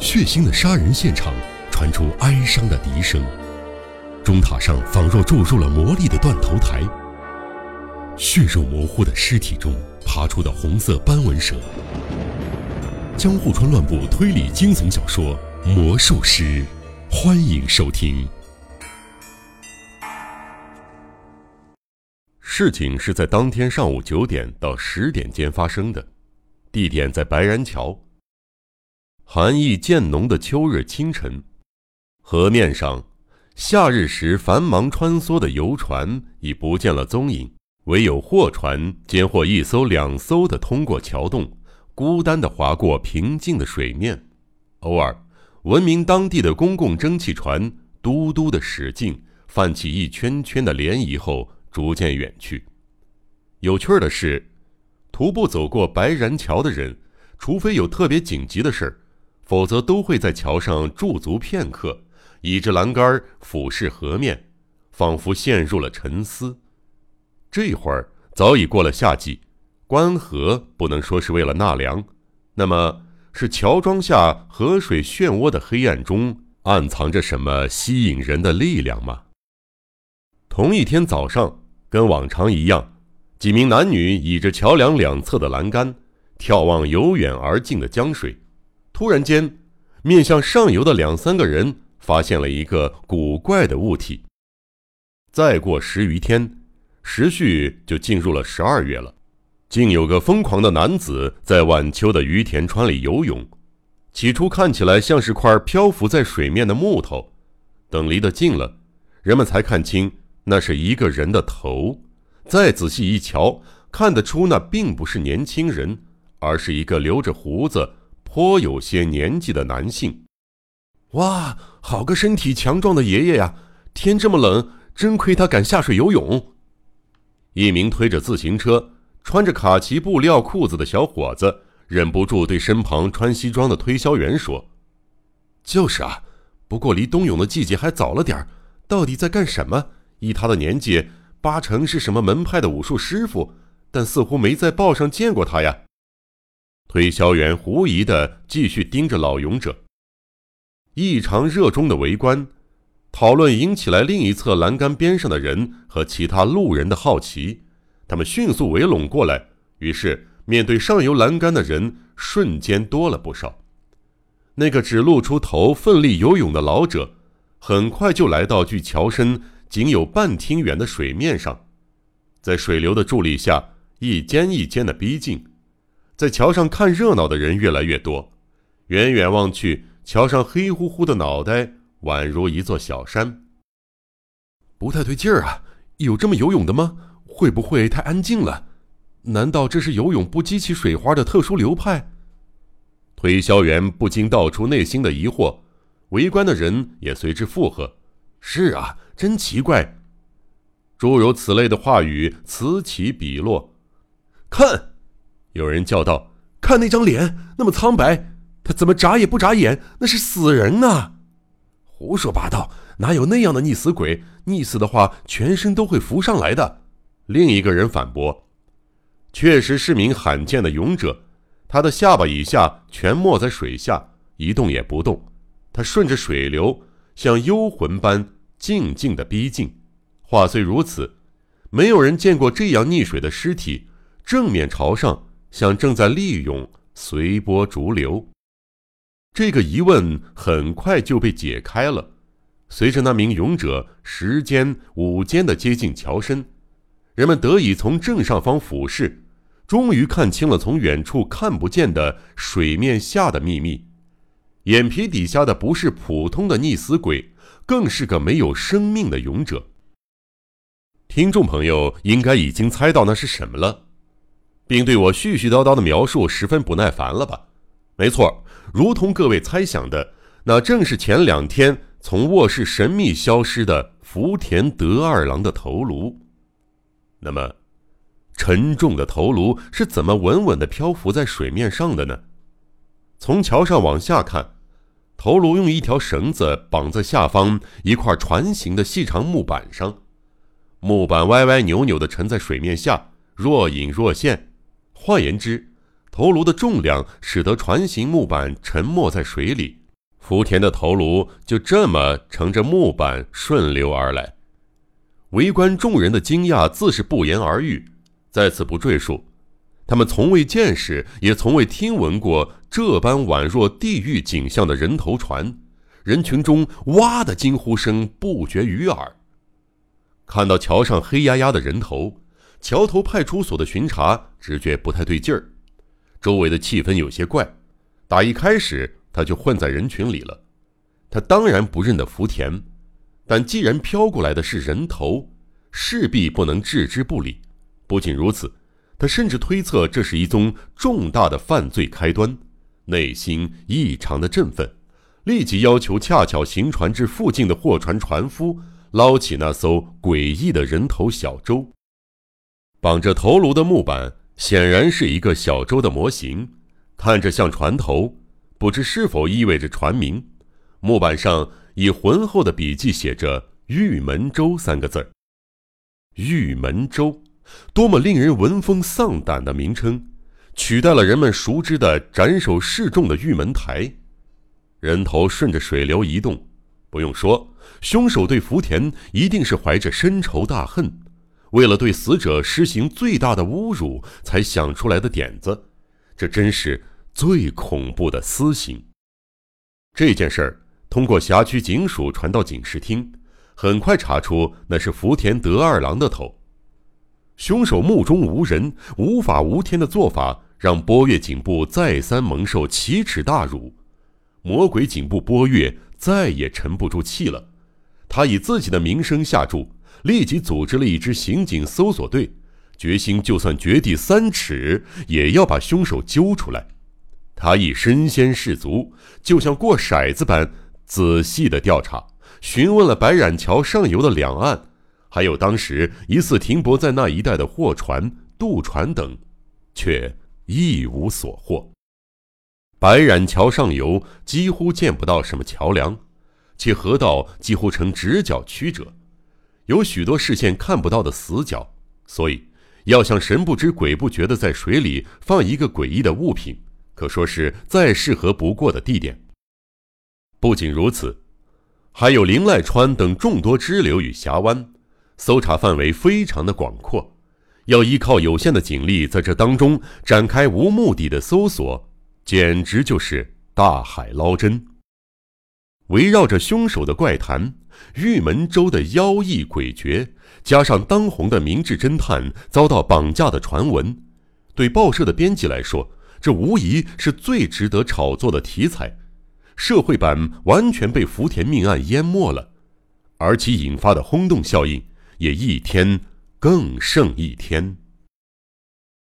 血腥的杀人现场传出哀伤的笛声，钟塔上仿若注入了魔力的断头台。血肉模糊的尸体中爬出的红色斑纹蛇。江户川乱步推理惊悚小说《魔术师》，欢迎收听。事情是在当天上午九点到十点间发生的，地点在白然桥。寒意渐浓的秋日清晨，河面上，夏日时繁忙穿梭的游船已不见了踪影，唯有货船间或一艘、两艘的通过桥洞，孤单地划过平静的水面。偶尔，闻名当地的公共蒸汽船嘟嘟的驶进，泛起一圈圈的涟漪后。逐渐远去。有趣的是，徒步走过白然桥的人，除非有特别紧急的事儿，否则都会在桥上驻足片刻，倚着栏杆俯视河面，仿佛陷入了沉思。这会儿早已过了夏季，关河不能说是为了纳凉，那么是桥桩下河水漩涡的黑暗中暗藏着什么吸引人的力量吗？同一天早上。跟往常一样，几名男女倚着桥梁两侧的栏杆，眺望由远而近的江水。突然间，面向上游的两三个人发现了一个古怪的物体。再过十余天，时序就进入了十二月了，竟有个疯狂的男子在晚秋的于田川里游泳。起初看起来像是块漂浮在水面的木头，等离得近了，人们才看清。那是一个人的头，再仔细一瞧，看得出那并不是年轻人，而是一个留着胡子、颇有些年纪的男性。哇，好个身体强壮的爷爷呀！天这么冷，真亏他敢下水游泳。一名推着自行车、穿着卡其布料裤子的小伙子忍不住对身旁穿西装的推销员说：“就是啊，不过离冬泳的季节还早了点儿。到底在干什么？”依他的年纪，八成是什么门派的武术师傅，但似乎没在报上见过他呀。推销员狐疑的继续盯着老勇者，异常热衷的围观，讨论引起来另一侧栏杆边上的人和其他路人的好奇。他们迅速围拢过来，于是面对上游栏杆的人瞬间多了不少。那个只露出头奋力游泳的老者，很快就来到距桥身。仅有半厅远的水面上，在水流的助力下，一间一间的逼近。在桥上看热闹的人越来越多，远远望去，桥上黑乎乎的脑袋宛如一座小山。不太对劲儿啊！有这么游泳的吗？会不会太安静了？难道这是游泳不激起水花的特殊流派？推销员不禁道出内心的疑惑，围观的人也随之附和：“是啊。”真奇怪，诸如此类的话语此起彼落。看，有人叫道：“看那张脸，那么苍白，他怎么眨也不眨眼？那是死人呐！”胡说八道，哪有那样的溺死鬼？溺死的话，全身都会浮上来的。另一个人反驳：“确实是名罕见的勇者，他的下巴以下全没在水下，一动也不动。他顺着水流，像幽魂般。”静静的逼近，话虽如此，没有人见过这样溺水的尸体，正面朝上，像正在利用，随波逐流。这个疑问很快就被解开了。随着那名勇者时间午间的接近桥身，人们得以从正上方俯视，终于看清了从远处看不见的水面下的秘密。眼皮底下的不是普通的溺死鬼。更是个没有生命的勇者。听众朋友应该已经猜到那是什么了，并对我絮絮叨叨的描述十分不耐烦了吧？没错，如同各位猜想的，那正是前两天从卧室神秘消失的福田德二郎的头颅。那么，沉重的头颅是怎么稳稳地漂浮在水面上的呢？从桥上往下看。头颅用一条绳子绑在下方一块船形的细长木板上，木板歪歪扭扭地沉在水面下，若隐若现。换言之，头颅的重量使得船形木板沉没在水里，福田的头颅就这么乘着木板顺流而来，围观众人的惊讶自是不言而喻，在此不赘述。他们从未见识，也从未听闻过这般宛若地狱景象的人头船，人群中哇的惊呼声不绝于耳。看到桥上黑压压的人头，桥头派出所的巡查直觉不太对劲儿，周围的气氛有些怪。打一开始。他就混在人群里了，他当然不认得福田，但既然飘过来的是人头，势必不能置之不理。不仅如此，他甚至推测这是一宗重大的犯罪开端，内心异常的振奋，立即要求恰巧行船至附近的货船船夫捞起那艘诡异的人头小舟。绑着头颅的木板显然是一个小舟的模型，看着像船头。不知是否意味着船名？木板上以浑厚的笔迹写着“玉门舟”三个字儿。玉门舟，多么令人闻风丧胆的名称，取代了人们熟知的斩首示众的玉门台。人头顺着水流移动，不用说，凶手对福田一定是怀着深仇大恨，为了对死者施行最大的侮辱才想出来的点子。这真是。最恐怖的私刑。这件事儿通过辖区警署传到警视厅，很快查出那是福田德二郎的头。凶手目中无人、无法无天的做法，让波月警部再三蒙受奇耻大辱。魔鬼警部波月再也沉不住气了，他以自己的名声下注，立即组织了一支刑警搜索队，决心就算掘地三尺，也要把凶手揪出来。他亦身先士卒，就像过筛子般仔细的调查，询问了白染桥上游的两岸，还有当时疑似停泊在那一带的货船、渡船等，却一无所获。白染桥上游几乎见不到什么桥梁，其河道几乎呈直角曲折，有许多视线看不到的死角，所以要想神不知鬼不觉的在水里放一个诡异的物品。可说是再适合不过的地点。不仅如此，还有灵濑川等众多支流与峡湾，搜查范围非常的广阔。要依靠有限的警力在这当中展开无目的的搜索，简直就是大海捞针。围绕着凶手的怪谈、玉门州的妖异诡谲，加上当红的明智侦探遭到绑架的传闻，对报社的编辑来说。这无疑是最值得炒作的题材，社会版完全被福田命案淹没了，而其引发的轰动效应也一天更胜一天。